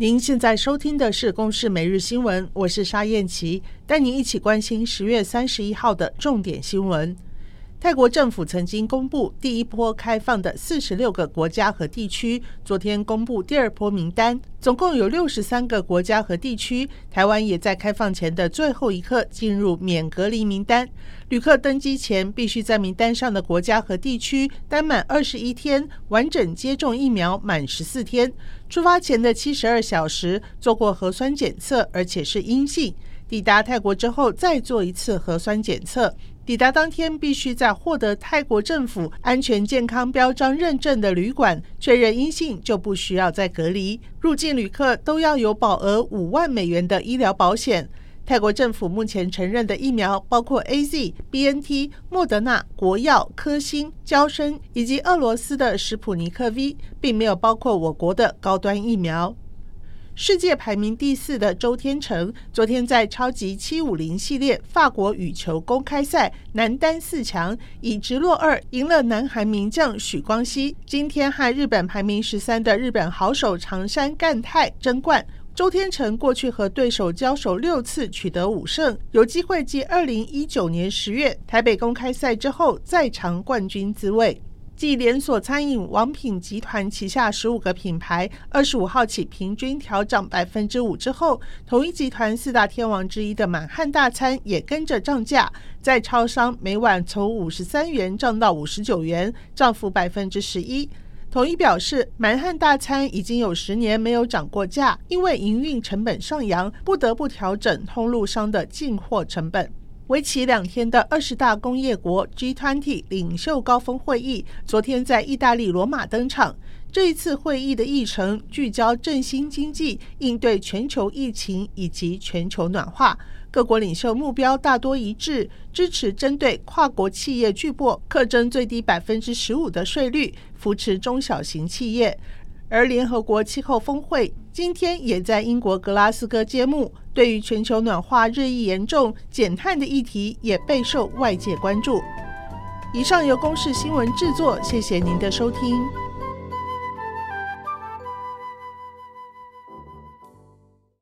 您现在收听的是《公视每日新闻》，我是沙燕琪，带您一起关心十月三十一号的重点新闻。泰国政府曾经公布第一波开放的四十六个国家和地区，昨天公布第二波名单，总共有六十三个国家和地区。台湾也在开放前的最后一刻进入免隔离名单。旅客登机前必须在名单上的国家和地区待满二十一天，完整接种疫苗满十四天。出发前的七十二小时做过核酸检测，而且是阴性。抵达泰国之后再做一次核酸检测。抵达当天，必须在获得泰国政府安全健康标章认证的旅馆确认阴性，就不需要再隔离。入境旅客都要有保额五万美元的医疗保险。泰国政府目前承认的疫苗包括 AZ、BNT、莫德纳、国药、科兴、娇生以及俄罗斯的史普尼克 V，并没有包括我国的高端疫苗。世界排名第四的周天成，昨天在超级七五零系列法国羽球公开赛男单四强，以直落二赢了南韩名将许光熙。今天和日本排名十三的日本好手长山干太争冠。周天成过去和对手交手六次，取得五胜，有机会继二零一九年十月台北公开赛之后再尝冠军滋味。继连锁餐饮王品集团旗下十五个品牌二十五号起平均调涨百分之五之后，统一集团四大天王之一的满汉大餐也跟着涨价，在超商每碗从五十三元涨到五十九元，涨幅百分之十一。统一表示，满汉大餐已经有十年没有涨过价，因为营运成本上扬，不得不调整通路商的进货成本。为期两天的二十大工业国 G20 领袖高峰会议，昨天在意大利罗马登场。这一次会议的议程聚焦振兴经济、应对全球疫情以及全球暖化。各国领袖目标大多一致，支持针对跨国企业巨擘课征最低百分之十五的税率，扶持中小型企业。而联合国气候峰会今天也在英国格拉斯哥揭幕，对于全球暖化日益严重、减碳的议题也备受外界关注。以上由公视新闻制作，谢谢您的收听。